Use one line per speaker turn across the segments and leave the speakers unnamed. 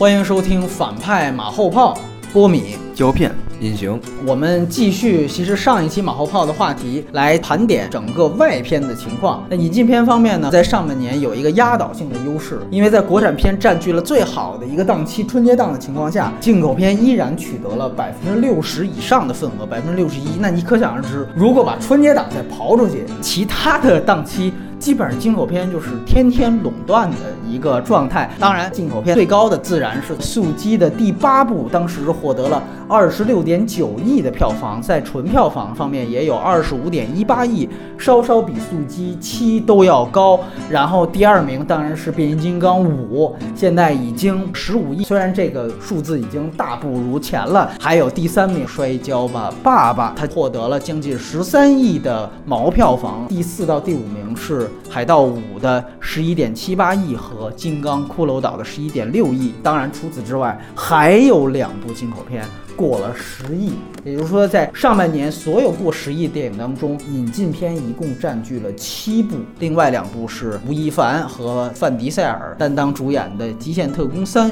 欢迎收听反派马后炮，波米。
胶片隐形，
我们继续，其实上一期马后炮的话题来盘点整个外片的情况。那引进片方面呢，在上半年有一个压倒性的优势，因为在国产片占据了最好的一个档期春节档的情况下，进口片依然取得了百分之六十以上的份额，百分之六十一。那你可想而知，如果把春节档再刨出去，其他的档期。基本上进口片就是天天垄断的一个状态。当然，进口片最高的自然是《速激》的第八部，当时获得了二十六点九亿的票房，在纯票房方面也有二十五点一八亿，稍稍比《速激七》都要高。然后第二名当然是《变形金刚五》，现在已经十五亿，虽然这个数字已经大不如前了。还有第三名《摔跤吧，爸爸》，他获得了将近十三亿的毛票房。第四到第五名是。海盗五的十一点七八亿和金刚骷髅岛的十一点六亿，当然除此之外还有两部进口片过了十亿，也就是说在上半年所有过十亿电影当中，引进片一共占据了七部，另外两部是吴亦凡和范迪塞尔担当主演的《极限特工三》。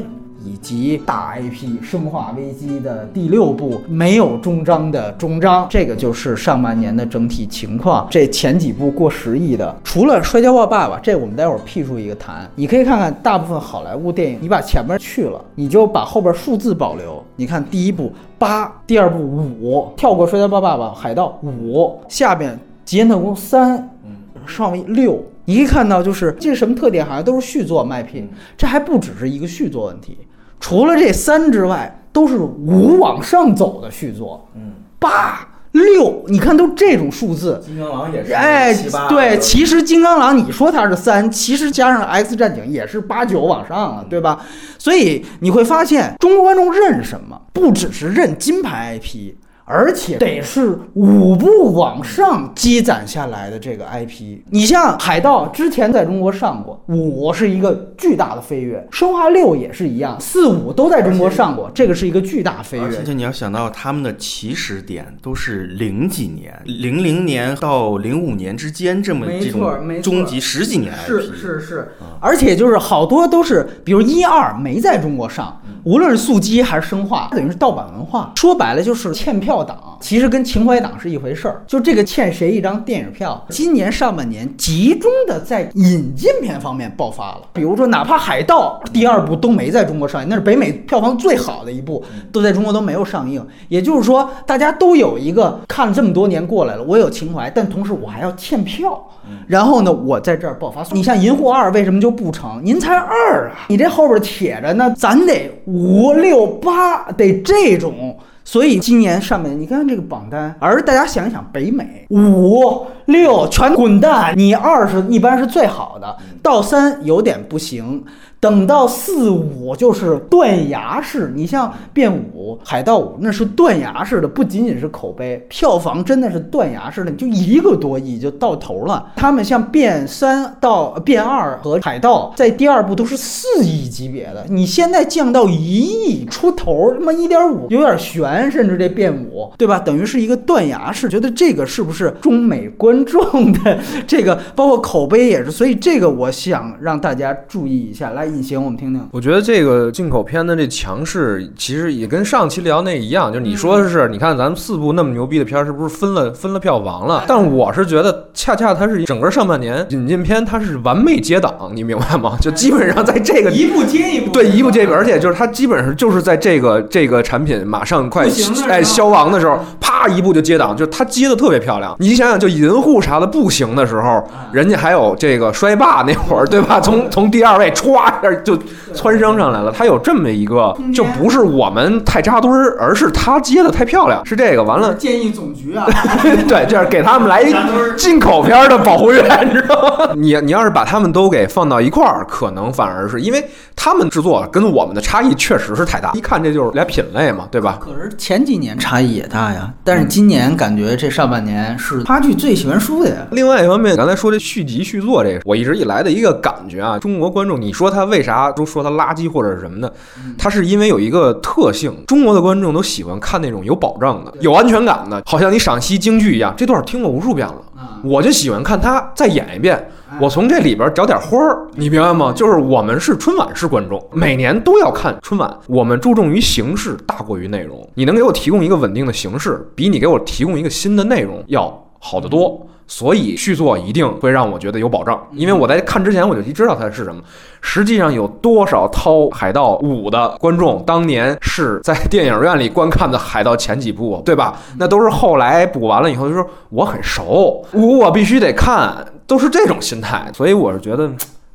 以及大 IP《生化危机》的第六部没有终章的终章，这个就是上半年的整体情况。这前几部过十亿的，除了《摔跤吧，爸爸》，这我们待会儿辟出一个谈。你可以看看大部分好莱坞电影，你把前面去了，你就把后边数字保留。你看第一部八，第二部五，跳过《摔跤吧，爸爸》，海盗五，下边《极限特工三》，嗯，生化危六。你可以看到，就是这是什么特点？好像都是续作卖品，这还不只是一个续作问题。除了这三之外，都是五往上走的续作。嗯，八六，你看都这种数字。
金刚狼也是。
哎，对，其实金刚狼你说它是三，其实加上 X 战警也是八九往上了，对吧？所以你会发现，中国观众认什么，不只是认金牌 IP。而且得是五部往上积攒下来的这个 IP，你像海盗之前在中国上过，五是一个巨大的飞跃，生化六也是一样，四五都在中国上过，这个是一个巨大飞跃。
而且你要想到他们的起始点都是零几年，零零年到零五年之间这么这种终极十几年 IP，
是是是，而且就是好多都是，比如一二没在中国上，无论是速激还是生化，等于是盗版文化，说白了就是欠票。党其实跟情怀党是一回事儿，就这个欠谁一张电影票。今年上半年集中的在引进片方面爆发了，比如说哪怕《海盗》第二部都没在中国上映，那是北美票房最好的一部，都在中国都没有上映。也就是说，大家都有一个看了这么多年过来了，我有情怀，但同时我还要欠票。然后呢，我在这儿爆发。你像《银护二》为什么就不成？您才二啊，你这后边铁着呢，咱得五六八，得这种。所以今年上面你看这个榜单，而大家想一想，北美五六全滚蛋，你二是一般是最好的，到三有点不行。等到四五就是断崖式，你像变五、海盗五，那是断崖式的，不仅仅是口碑，票房真的是断崖式的，就一个多亿就到头了。他们像变三到变二和海盗，在第二部都是四亿级别的，你现在降到一亿出头，他妈一点五有点悬，甚至这变五，对吧？等于是一个断崖式，觉得这个是不是中美观众的这个，包括口碑也是，所以这个我想让大家注意一下来。隐形，我们听听。
我觉得这个进口片的这强势，其实也跟上期聊那一样，就是你说的是，你看咱们四部那么牛逼的片儿，是不是分了分了票房了？但我是觉得，恰恰它是整个上半年引进片，它是完美接档，你明白吗？就基本上在这个
一部接一部，
对，一部接一部，而且就是它基本上就是在这个这个产品马上快哎消亡的时候，啪一部就接档，就它接的特别漂亮。你想想，就银护啥的不行的时候，人家还有这个衰霸那会儿，对吧？从从第二位歘。就蹿升上来了，他有这么一个，就不是我们太扎堆儿，而是他接的太漂亮，是这个。完了，
建议总局啊，
对，就是给他们来一进口片的保护员，你知道吗？你你要是把他们都给放到一块儿，可能反而是因为他们制作跟我们的差异确实是太大，一看这就是俩品类嘛，对吧？
可是前几年差异也大呀，但是今年感觉这上半年是差距最悬殊的呀。
另外一方面，刚才说这续集续作这个，我一直以来的一个感觉啊，中国观众，你说他。为啥都说它垃圾或者是什么呢？它是因为有一个特性，中国的观众都喜欢看那种有保障的、有安全感的，好像你赏析京剧一样，这段听过无数遍了，我就喜欢看他再演一遍。我从这里边找点花儿，你明白吗？就是我们是春晚式观众，每年都要看春晚。我们注重于形式大过于内容。你能给我提供一个稳定的形式，比你给我提供一个新的内容要好得多。所以续作一定会让我觉得有保障，因为我在看之前我就知道它是什么。实际上有多少掏《海盗五》的观众当年是在电影院里观看的《海盗》前几部，对吧？那都是后来补完了以后就说我很熟，五我必须得看。都是这种心态，所以我是觉得，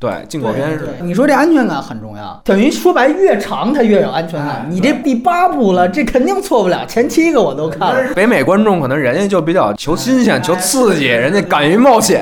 对进口片是。
你说这安全感很重要，等于说白越长它越有安全感。你这第八部了，这肯定错不了。前七个我都看了。
北美观众可能人家就比较求新鲜、求刺激，人家敢于冒险。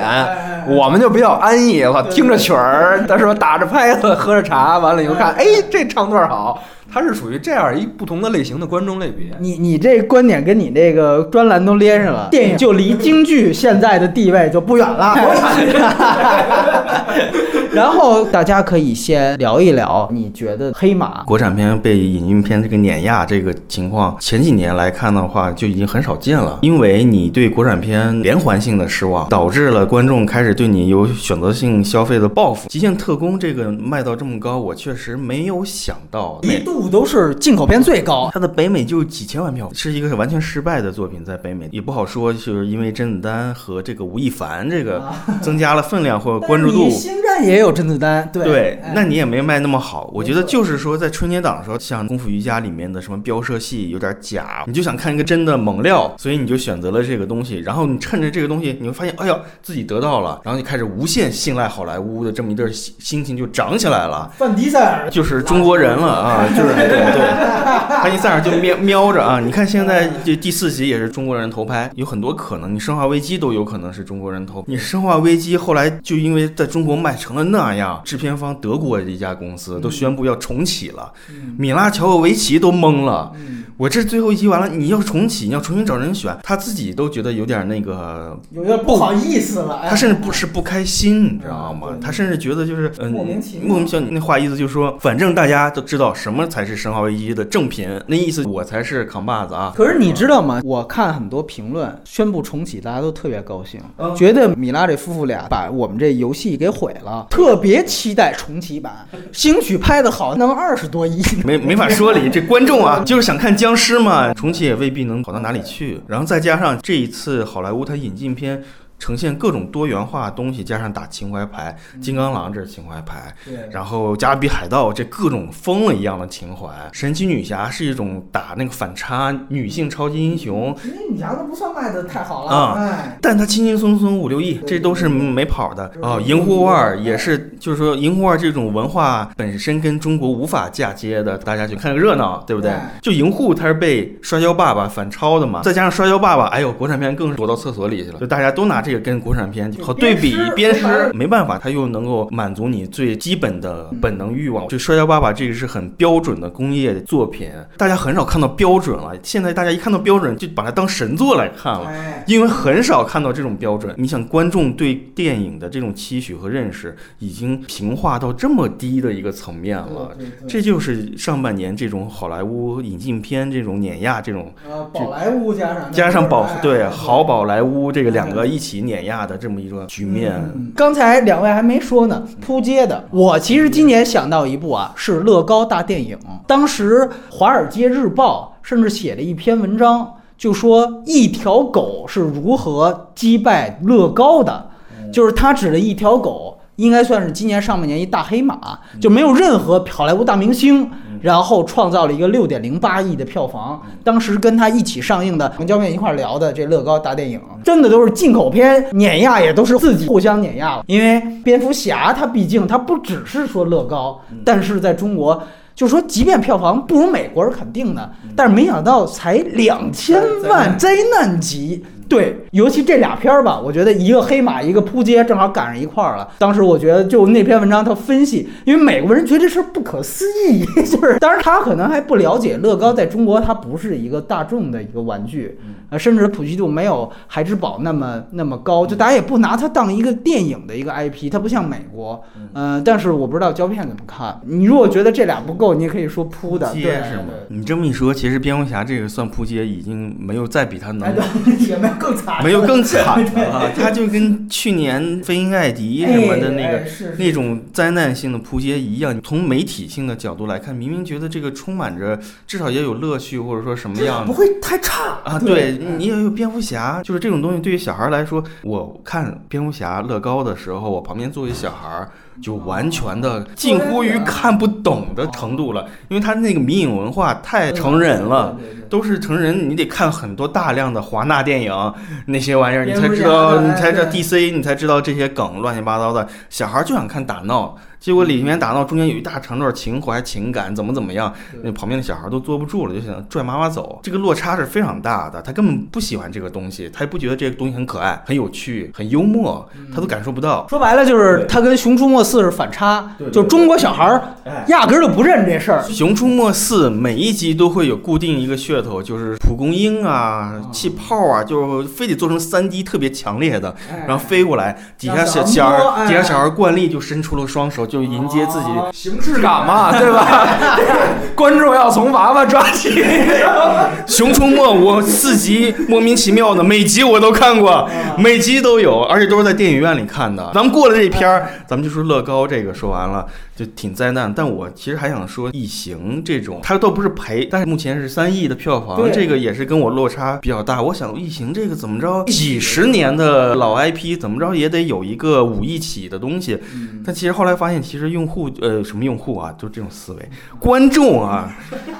我们就比较安逸，了听着曲儿，他说打着拍子，喝着茶，完了以后看，哎，这唱段好。它是属于这样一不同的类型的观众类别。
你你这观点跟你这个专栏都连上了，电影就离京剧现在的地位就不远了。然后大家可以先聊一聊，你觉得黑马
国产片被引进片这个碾压这个情况，前几年来看的话就已经很少见了。因为你对国产片连环性的失望，导致了观众开始对你有选择性消费的报复。极限特工这个卖到这么高，我确实没有想到，
一度都是进口片最高，
它的北美就几千万票，是一个完全失败的作品，在北美也不好说，就是因为甄子丹和这个吴亦凡这个增加了分量或关注度。
星战也。有甄子丹，
对，那你也没卖那么好。我觉得就是说，在春节档的时候，像《功夫瑜伽》里面的什么飙车戏有点假，你就想看一个真的猛料，所以你就选择了这个东西。然后你趁着这个东西，你会发现，哎呀，自己得到了，然后你开始无限信赖好莱坞的这么一阵心情就涨起来了。
范迪塞尔
就是中国人了啊，就 是对对，范迪塞尔就瞄瞄着啊。你看现在这第四集也是中国人投拍，有很多可能，你《生化危机》都有可能是中国人投。你《生化危机》后来就因为在中国卖成了。那样，制片方德国的一家公司都宣布要重启了，米拉乔沃维奇都懵了。我这最后一集完了，你要重启，你要重新找人选，他自己都觉得有点那个，
有点不好意思了。
他甚至不是不开心，你知道吗？他甚至觉得就是嗯。莫名其妙，那话意思就是说，反正大家都知道什么才是《生化危机》的正品，那意思我才是扛把子啊。
可是你知道吗？我看很多评论宣布重启，大家都特别高兴，觉得米拉这夫妇俩把我们这游戏给毁了，特别期待重启版。兴许拍的好，能二十多亿，
没没法说理。这观众啊，就是想看僵尸嘛，重启也未必能好到哪里去。然后再加上这一次好莱坞它引进片。呈现各种多元化东西，加上打情怀牌，金刚狼这是情怀牌，
对，
然后加勒比海盗这各种疯了一样的情怀，神奇女侠是一种打那个反差女性超级英雄，
神奇女侠都不算卖的太好了啊，
但它轻轻松松五六亿，这都是没跑的啊。银护二也是，就是说银护二这种文化本身跟中国无法嫁接的，大家去看个热闹，对不对？就银护它是被摔跤爸爸反超的嘛，再加上摔跤爸爸，哎呦，国产片更是躲到厕所里去了，就大家都拿这。跟国产片好对比，鞭尸没办法，他又能够满足你最基本的本能欲望。就《摔跤爸爸》这个是很标准的工业作品，大家很少看到标准了。现在大家一看到标准，就把它当神作来看了，因为很少看到这种标准。你想，观众对电影的这种期许和认识已经平化到这么低的一个层面了，这就是上半年这种好莱坞引进片这种碾压这种，
宝莱坞加上
加上宝对好宝莱坞这个两个一起。碾压的这么一个局面，
刚才两位还没说呢。扑街的，我其实今年想到一部啊，是乐高大电影。当时《华尔街日报》甚至写了一篇文章，就说一条狗是如何击败乐高的，就是他指的一条狗，应该算是今年上半年一大黑马，就没有任何好莱坞大明星。然后创造了一个六点零八亿的票房。当时跟他一起上映的，跟焦面一块聊的这乐高大电影，真的都是进口片碾压，也都是自己互相碾压了。因为蝙蝠侠它毕竟它不只是说乐高，但是在中国，就说即便票房不如美国是肯定的，但是没想到才两千万，灾难级。对，尤其这俩片儿吧，我觉得一个黑马，一个扑街，正好赶上一块儿了。当时我觉得，就那篇文章他分析，因为美国人觉得这事儿不可思议，就是当然他可能还不了解乐高在中国它不是一个大众的一个玩具，呃，甚至普及度没有孩之宝那么那么高，就大家也不拿它当一个电影的一个 IP，它不像美国，呃，但是我不知道胶片怎么看。你如果觉得这俩不够，你也可以说扑的，对
是吗？你这么一说，其实蝙蝠侠这个算扑街，已经没有再比它能，
也没有更惨，
没有更惨的 了。它就跟去年飞鹰艾迪什么的那个那种灾难性的扑街一样，从媒体性的角度来看，明明觉得这个充满着至少也有乐趣，或者说什么样，
不会太差
啊？对你也有蝙蝠侠，就是这种东西对于小孩来说，我看蝙蝠侠乐高的时候，我旁边坐一小孩。就完全的近乎于看不懂的程度了，因为他那个迷影文化太成人了，都是成人，你得看很多大量的华纳电影那些玩意儿，你才知道，你才知道 DC，你才知道这些梗乱七八糟的，小孩就想看打闹。结果里面打闹中间有一大长段情怀情感怎么怎么样，那旁边的小孩都坐不住了，就想拽妈妈走。这个落差是非常大的，他根本不喜欢这个东西，他也不觉得这个东西很可爱、很有趣、很幽默，他都感受不到。
说白了就是他跟《熊出没四》是反差，就中国小孩压根儿就不认这事儿。
《熊出没四》每一集都会有固定一个噱头，就是蒲公英啊、气泡啊，就非得做成三 D 特别强烈的，然后飞过来，底下小小孩底下小孩惯例就伸出了双手。就迎接自己
形式感嘛，对吧？观众要从娃娃抓起。
熊出没，我四集莫名其妙的，每集我都看过，每集都有，而且都是在电影院里看的。咱们过了这篇儿，咱们就说乐高这个说完了。就挺灾难，但我其实还想说，异形这种，它倒不是赔，但是目前是三亿的票房，这个也是跟我落差比较大。我想异形这个怎么着，几十年的老 IP，怎么着也得有一个五亿起的东西。但其实后来发现，其实用户呃什么用户啊，就这种思维，观众啊，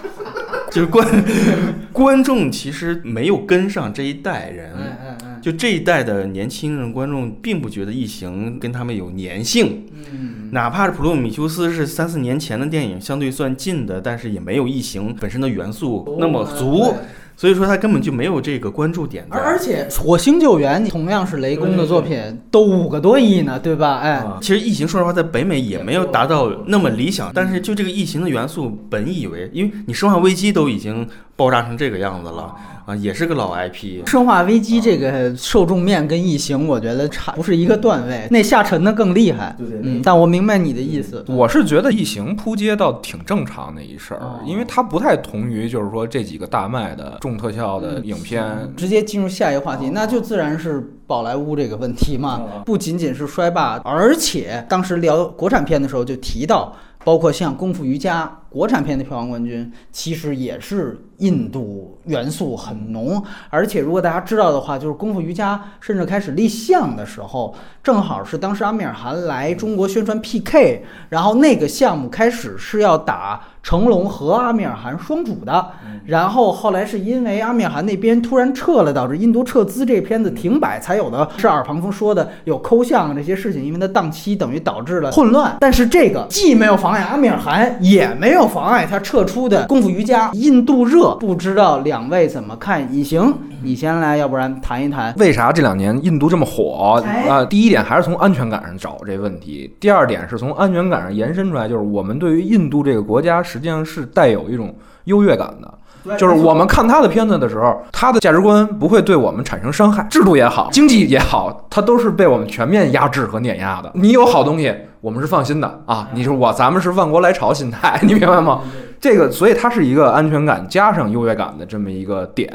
就是观观众其实没有跟上这一代人。就这一代的年轻人观众并不觉得异形跟他们有粘性，嗯，哪怕是普罗米修斯是三四年前的电影，相对算近的，但是也没有异形本身的元素那么足。所以说他根本就没有这个关注点。
而且《火星救援》同样是雷公的作品，都五个多亿呢，对吧？哎，
其实《异形》说实话在北美也没有达到那么理想，但是就这个异形的元素，本以为，因为你《生化危机》都已经爆炸成这个样子了啊，也是个老 IP。
《生化危机》这个受众面跟《异形》我觉得差不是一个段位，那下沉的更厉害。
对对，
嗯，但我明白你的意思。
我是觉得《异形》扑街倒挺正常的一事儿，因为它不太同于就是说这几个大卖的重特效的。影片
直接进入下一个话题，那就自然是宝莱坞这个问题嘛。不仅仅是衰霸，而且当时聊国产片的时候就提到，包括像《功夫瑜伽》国产片的票房冠军，其实也是印度元素很浓。而且如果大家知道的话，就是《功夫瑜伽》甚至开始立项的时候，正好是当时阿米尔汗来中国宣传 PK，然后那个项目开始是要打。成龙和阿米尔汗双主的，然后后来是因为阿米尔汗那边突然撤了，导致印度撤资，这片子停摆才有的。是耳旁风说的有抠像这些事情，因为它档期等于导致了混乱。但是这个既没有妨碍阿米尔汗，也没有妨碍他撤出的功夫瑜伽。印度热，不知道两位怎么看？隐形，你先来，要不然谈一谈
为啥这两年印度这么火啊？第一点还是从安全感上找这问题，第二点是从安全感上延伸出来，就是我们对于印度这个国家。实际上是带有一种优越感的，就是我们看他的片子的时候，他的价值观不会对我们产生伤害，制度也好，经济也好，它都是被我们全面压制和碾压的。你有好东西，我们是放心的啊！你说我，咱们是万国来朝心态，你明白吗？这个，所以它是一个安全感加上优越感的这么一个点。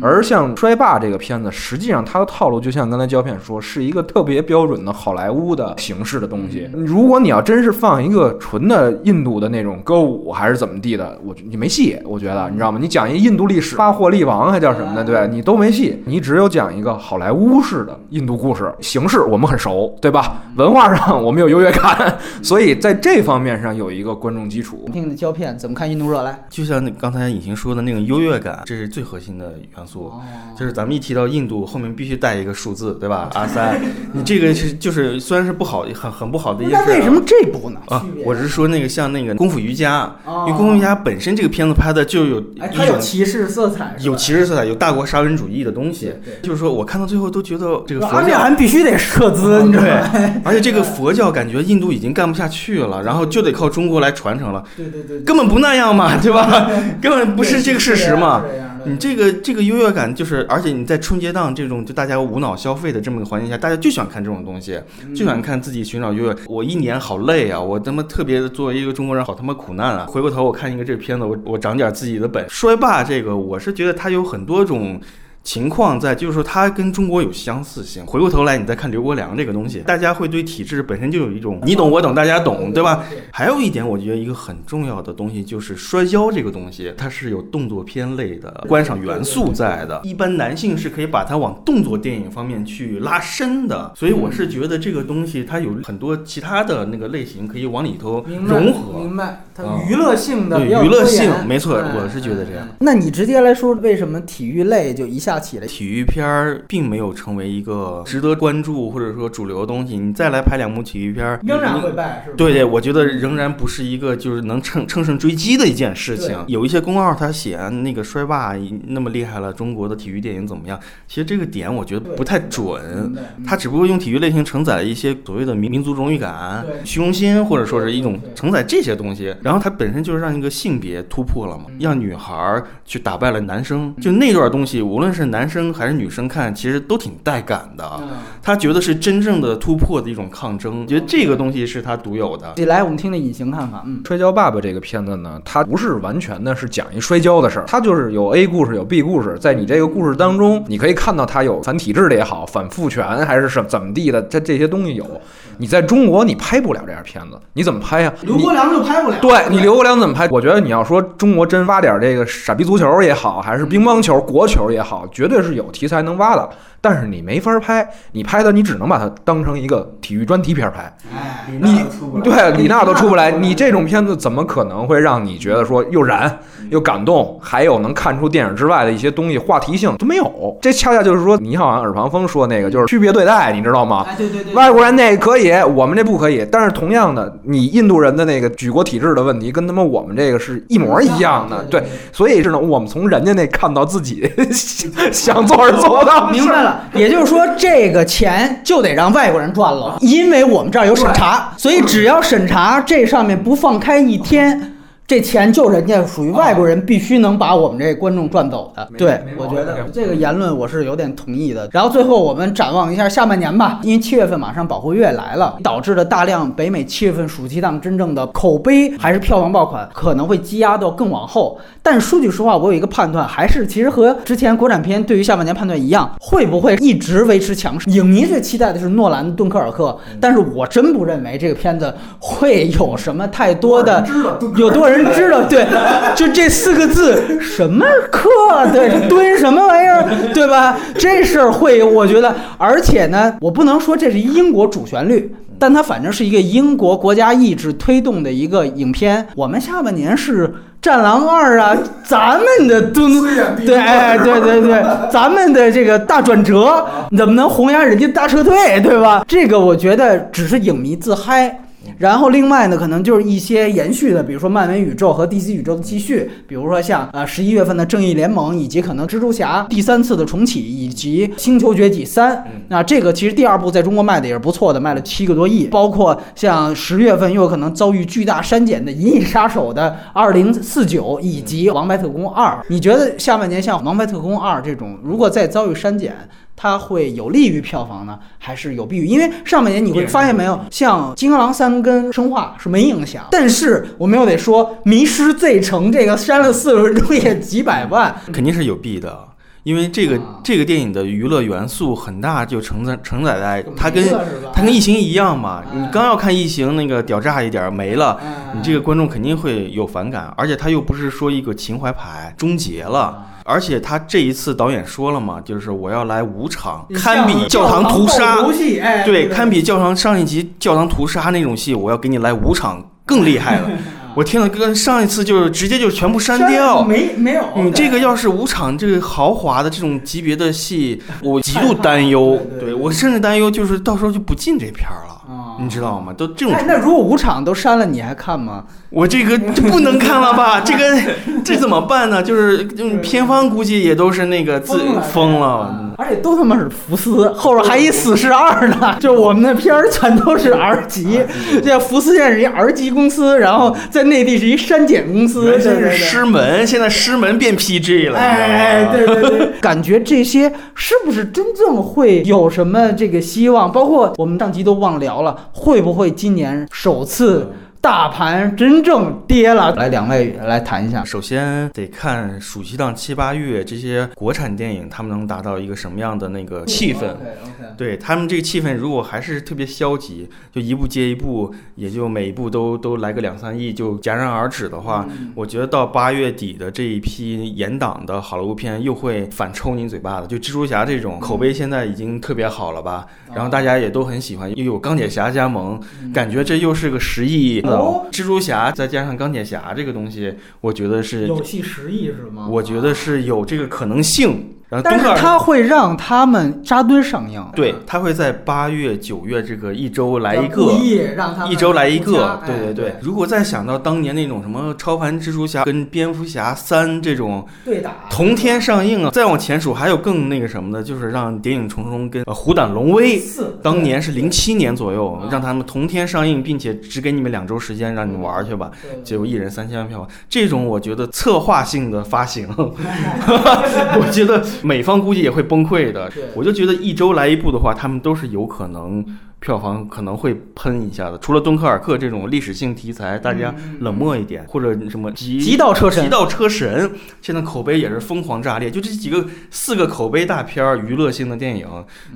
而像《衰霸》这个片子，实际上它的套路就像刚才胶片说，是一个特别标准的好莱坞的形式的东西。如果你要真是放一个纯的印度的那种歌舞还是怎么地的，我你没戏。我觉得你知道吗？你讲一印度历史，巴霍利王还叫什么的，对你都没戏。你只有讲一个好莱坞式的印度故事，形式我们很熟，对吧？文化上我们有优越感，所以在这方面上有一个观众基础。
听的胶片怎么看？印度热来，
就像那刚才隐形说的那种优越感，这是最核心的元素。就是咱们一提到印度，后面必须带一个数字，对吧？阿三，你这个是就是虽然是不好，很很不好的一件事。
那为什么这部呢？
啊，我是说那个像那个功夫瑜伽，因为功夫瑜伽本身这个片子拍的就有一种
歧视色彩，
有歧视色彩，有大国沙文主义的东西。就是说我看到最后都觉得这个佛教
还必须得撤资，你知道吗？
而且这个 佛教感觉印度已经干不下去了，然后就得靠中国来传承了。
对对对，
根本不那样。样嘛，对吧？根本不是这个事实嘛。你这个这个优越感就是，而且你在春节档这种就大家无脑消费的这么个环境下，大家就喜欢看这种东西，就喜欢看自己寻找优越。我一年好累啊，我他妈特别的作为一个中国人好他妈苦难啊！回过头我看一个这片子，我我长点自己的本。衰霸这个，我是觉得它有很多种。情况在，就是说它跟中国有相似性。回过头来，你再看刘国梁这个东西，大家会对体制本身就有一种你懂我懂，大家懂，对吧？还有一点，我觉得一个很重要的东西就是摔跤这个东西，它是有动作片类的观赏元素在的。一般男性是可以把它往动作电影方面去拉伸的，所以我是觉得这个东西它有很多其他的那个类型可以往里头融合。
明白，它娱乐性的，
对娱乐性，没错，我是觉得这样。
那你直接来说，为什么体育类就一下？起来，
体育片儿并没有成为一个值得关注或者说主流的东西。你再来拍两部体育片儿，
仍然会败，是吧？
对对，我觉得仍然不是一个就是能乘乘胜追击的一件事情。有一些公号他写那个衰霸那么厉害了，中国的体育电影怎么样？其实这个点我觉得不太准。他只不过用体育类型承载了一些所谓的民民族荣誉感、虚荣心，或者说是一种承载这些东西。然后它本身就是让一个性别突破了嘛，让女孩去打败了男生。就那段东西，无论是是男生还是女生看，其实都挺带感的。他觉得是真正的突破的一种抗争，觉得这个东西是他独有的。
来，我们听听隐形看法。嗯，《
摔跤爸爸》这个片子呢，它不是完全的是讲一摔跤的事儿，它就是有 A 故事，有 B 故事。在你这个故事当中，你可以看到它有反体制的也好，反父权还是什怎么地的，这这些东西有。你在中国你拍不了这样片子，你怎么拍呀？
刘国梁就拍不了。
对你刘国梁怎么拍？我觉得你要说中国真挖点这个傻逼足球也好，还是乒乓球国球也好。绝对是有题材能挖的。但是你没法拍，你拍的你只能把它当成一个体育专题片拍。你对李娜都出不来，你这种片子怎么可能会让你觉得说又燃又感动，还有能看出电影之外的一些东西，话题性都没有？这恰恰就是说，你好像耳旁风说那个就是区别对待，你知道吗？
对对对，
外国人那可以，我们这不可以。但是同样的，你印度人的那个举国体制的问题，跟他妈我们这个是一模一样的。对，所以是呢我们从人家那看到自己 想做而做到。
明白了。也就是说，这个钱就得让外国人赚了，因为我们这儿有审查，所以只要审查这上面不放开一天。这钱就人家属于外国人，必须能把我们这观众赚走的。对，我觉得这个言论我是有点同意的。然后最后我们展望一下下半年吧，因为七月份马上保护月来了，导致了大量北美七月份暑期档真正的口碑还是票房爆款可能会积压到更往后。但说句实话，我有一个判断，还是其实和之前国产片对于下半年判断一样，会不会一直维持强势？影迷最期待的是诺兰的《敦刻尔克》，但是我真不认为这个片子会有什么太多的，有多少人？知道对，就这四个字什么克对蹲什么玩意儿对吧？这事儿会我觉得，而且呢，我不能说这是英国主旋律，但它反正是一个英国国家意志推动的一个影片。我们下半年是《战狼二》啊，咱们的蹲对哎对对对，咱们的这个大转折 怎么能弘扬人家大撤退对吧？这个我觉得只是影迷自嗨。然后另外呢，可能就是一些延续的，比如说漫威宇宙和 DC 宇宙的继续，比如说像呃十一月份的正义联盟，以及可能蜘蛛侠第三次的重启，以及星球崛起三。那这个其实第二部在中国卖的也是不错的，卖了七个多亿。包括像十月份又有可能遭遇巨大删减的《银翼杀手》的二零四九，以及《王牌特工二》。你觉得下半年像《王牌特工二》这种，如果再遭遇删减？它会有利于票房呢，还是有弊于？因为上半年你会发现没有，像《金刚狼三》跟《生化》是没影响，但是我们又得说，《迷失罪城》这个删了四 分钟也几百万，
肯定是有弊的。因为这个这个电影的娱乐元素很大，就承载承载在它跟它跟异形一样嘛。你刚要看异形那个屌炸一点没了，你这个观众肯定会有反感，而且他又不是说一个情怀牌终结了。而且他这一次导演说了嘛，就是我要来五场，堪比教堂屠杀，对，堪比教堂上一集教堂屠杀那种戏，我要给你来五场更厉害的。我天呐，跟上一次就是直接就全部删掉，
没没有。
你这个要是五场这个豪华的这种级别的戏，我极度担忧。对我甚至担忧就是到时候就不进这片儿了。你知道吗？都这种
哎，那如果五场都删了，你还看吗？
我这个 这不能看了吧？这个这怎么办呢？就是就是片方估计也都是那个自疯了。嗯
而且都他妈是福斯，后边还一死侍二呢。就我们的片儿全都是 R 级，这 福斯现在是一 R 级公司，然后在内地是一删减公司，
这是师门，现在师门变 PG 了。
哎，对对对，感觉这些是不是真正会有什么这个希望？包括我们上集都忘聊了，会不会今年首次大盘真正跌了？来，两位来谈一下。
首先得看暑期档七八月这些国产电影，他们能达到一个什么样的那个气氛。对他们这个气氛，如果还是特别消极，就一部接一部，也就每一部都都来个两三亿，就戛然而止的话，我觉得到八月底的这一批严档的好莱坞片又会反抽你嘴巴子。就蜘蛛侠这种口碑现在已经特别好了吧，然后大家也都很喜欢，又有钢铁侠加盟，感觉这又是个十亿的
哦
蜘蛛侠，再加上钢铁侠这个东西，我觉得是，
有戏十亿是吗？
我觉得是有这个可能性。
但是它会让他们扎堆上映，
对，他会在八月、九月这个一周来一
故
个。
意让他们
一周来一个，对对
哎
对。如果再想到当年那种什么超凡蜘蛛侠跟蝙蝠侠三这种
对打
同天上映啊，再往前数还有更那个什么的，就是让谍影重重跟呃虎胆龙威
四
当年是零七年左右
啊，
让他们同天上映，并且只给你们两周时间让你们玩去吧，结果一人三千万票，这种我觉得策划性的发行，我觉得美方估计也会崩溃的
对。
我就觉得一周来一部的话，他们都是有可能票房可能会喷一下的。除了敦刻尔克这种历史性题材，大家冷漠一点，或者什么极
极道车神
极道车神，现在口碑也是疯狂炸裂。就这几个四个口碑大片儿、娱乐性的电影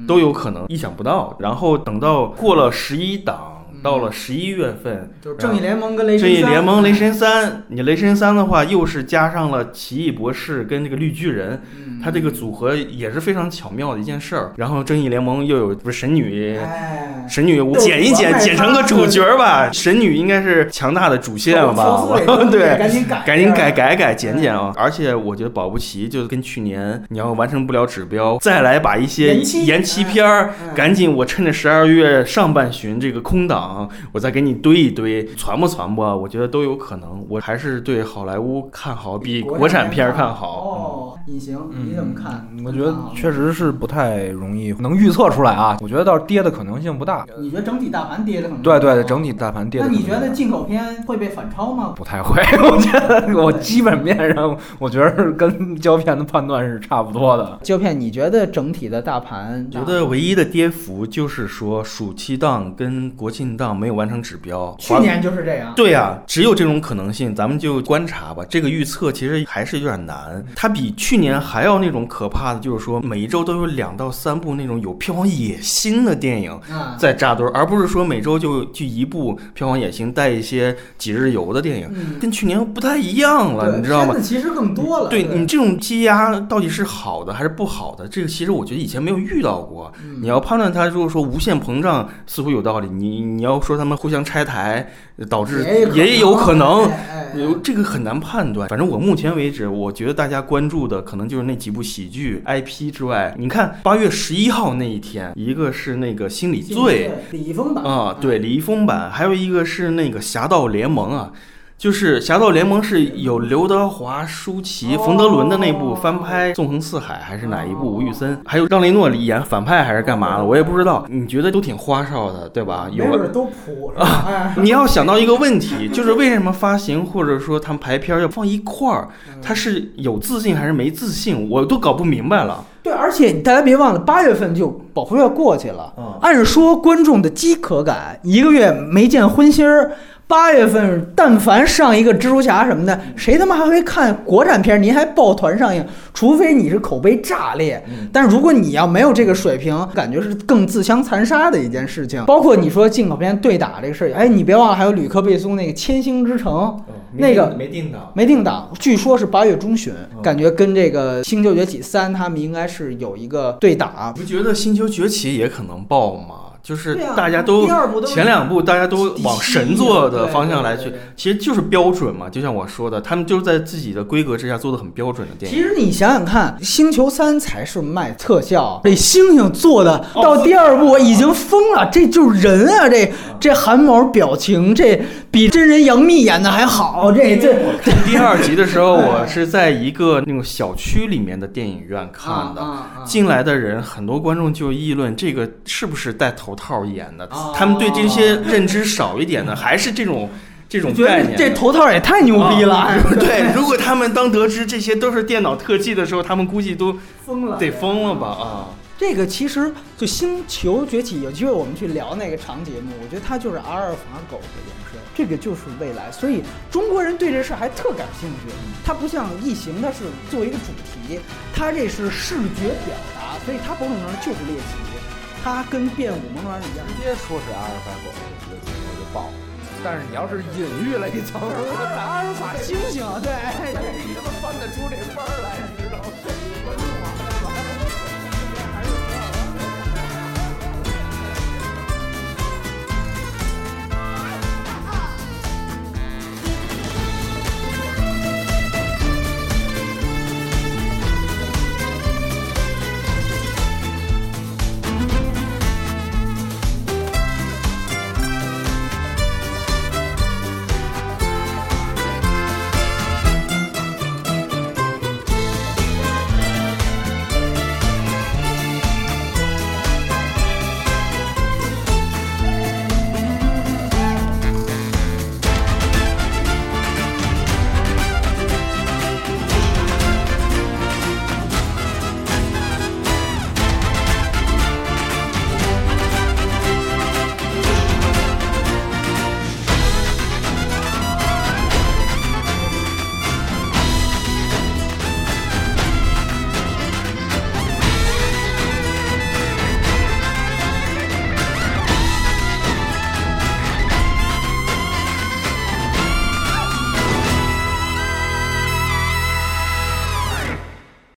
都有可能意想不到。然后等到过了十一档。到了十一月份，
就是正义联盟跟雷神
正义
三
联盟、雷神三，你雷神三的话，又是加上了奇异博士跟这个绿巨人，
嗯
它这个组合也是非常巧妙的一件事儿。然后正义联盟又有不是神女，
哎，
神女我剪一剪，剪成个主角吧。神女应该是强大的主线了吧？对，
赶紧改，
赶紧改改改剪剪啊！而且我觉得保不齐就跟去年你要完成不了指标，再来把一些
延期
片儿
嗯，
赶紧我趁着十二月上半旬这个空档，我再给你堆一堆，传不传播？我觉得都有可能。我还是对好莱坞看好，比国产片儿看好。
哦，隐形，你怎么看？
我觉得确实是不太容易能预测出来啊。我觉得倒是跌的可能性不大。
你觉得整体大盘跌的很？
对对对，整体大盘跌的。
那你觉得进口片会被反超吗？
不太会？我觉得我基本面上，我觉得是跟胶片的判断是差不多的。
胶片，你觉得整体的大盘？
觉得唯一的跌幅就是说暑期档跟国庆档没有完成指标。
去年就是这样。
对呀、只有这种可能性，咱们就观察吧。这个预测其实还是有点难，它比去年还要那种可怕的，就是说每一周都有两到三部那种有票房野心的电影
啊，
在扎堆儿，而不是说每周就就一部票房野心带一些几日游的电影，
嗯
跟去年不太一样了，你知道吗
其实更多了。
对你这种积压到底是好的还是不好的，这个其实我觉得以前没有遇到过。
嗯
你要判断它，如果说无限膨胀似乎有道理，你你要说他们互相拆台，导致也有可能。有这个很难判断，反正我目前为止，我觉得大家关注的可能就是那几部喜剧 IP 之外，你看八月十一号那一天，一个是那个《心理罪》
李易峰版
啊，对，李易峰版，还有一个是那个《侠盗联盟》啊。就是《侠盗联盟》是有刘德华、舒淇、冯德伦的那部翻拍《纵横四海》，还是哪一部？吴宇森，还有让雷诺演反派还是干嘛的？我也不知道。你觉得都挺花哨的，对吧？有
都谱是吧？哎
你要想到一个问题，就是为什么发行或者说他们排片要放一块儿，他是有自信还是没自信，我都搞不明白了。
对，而且大家别忘了，八月份就保护月过去了。
嗯
按说观众的饥渴感，一个月没见荤腥儿。八月份，但凡上一个蜘蛛侠什么的，谁他妈还会看国产片？您还抱团上映？除非你是口碑炸裂。但如果你要没有这个水平，感觉是更自相残杀的一件事情。包括你说进口片对打这个事儿，哎，你别忘了还有吕克贝松那个《千星之城》，那个
没定档，
没定档，据说是八月中旬，
嗯
感觉跟这个《星球崛起三》他们应该是有一个对打
你。不觉得《星球崛起》也可能爆吗？就是大家都前两部大家都往神作的方向来去，其实就是标准嘛。就像我说的，他们就是在自己的规格之下做的很标准的电
影。其实你想想看，《星球三》才是卖特效，这星星做的到第二部已经疯了，这就是人啊！这这汗毛表情，这比真人杨幂演的还好。这这
第二集的时候，我是在一个那种小区里面的电影院看的，进来的人很多观众就议论这个是不是带头套演的，他们对这些认知少一点的，还是这种这种概念。
这头套也太牛逼了！
对，如果他们当得知这些都是电脑特技的时候，他们估计都
疯了，
得疯了吧？啊。
这个其实就《星球崛起》，有机会我们去聊那个长节目。我觉得它就是阿尔法狗的延伸，这个就是未来。所以中国人对这事还特感兴趣。它不像《异形》，它是作为一个主题，它这是视觉表达，所以它某种程度上就是猎奇。它跟变五萌软一样，
直接说是阿尔法狗，这个镜头就爆了。但是你要是隐喻了一层，
阿尔法猩猩，对，
你他妈翻得出这翻来，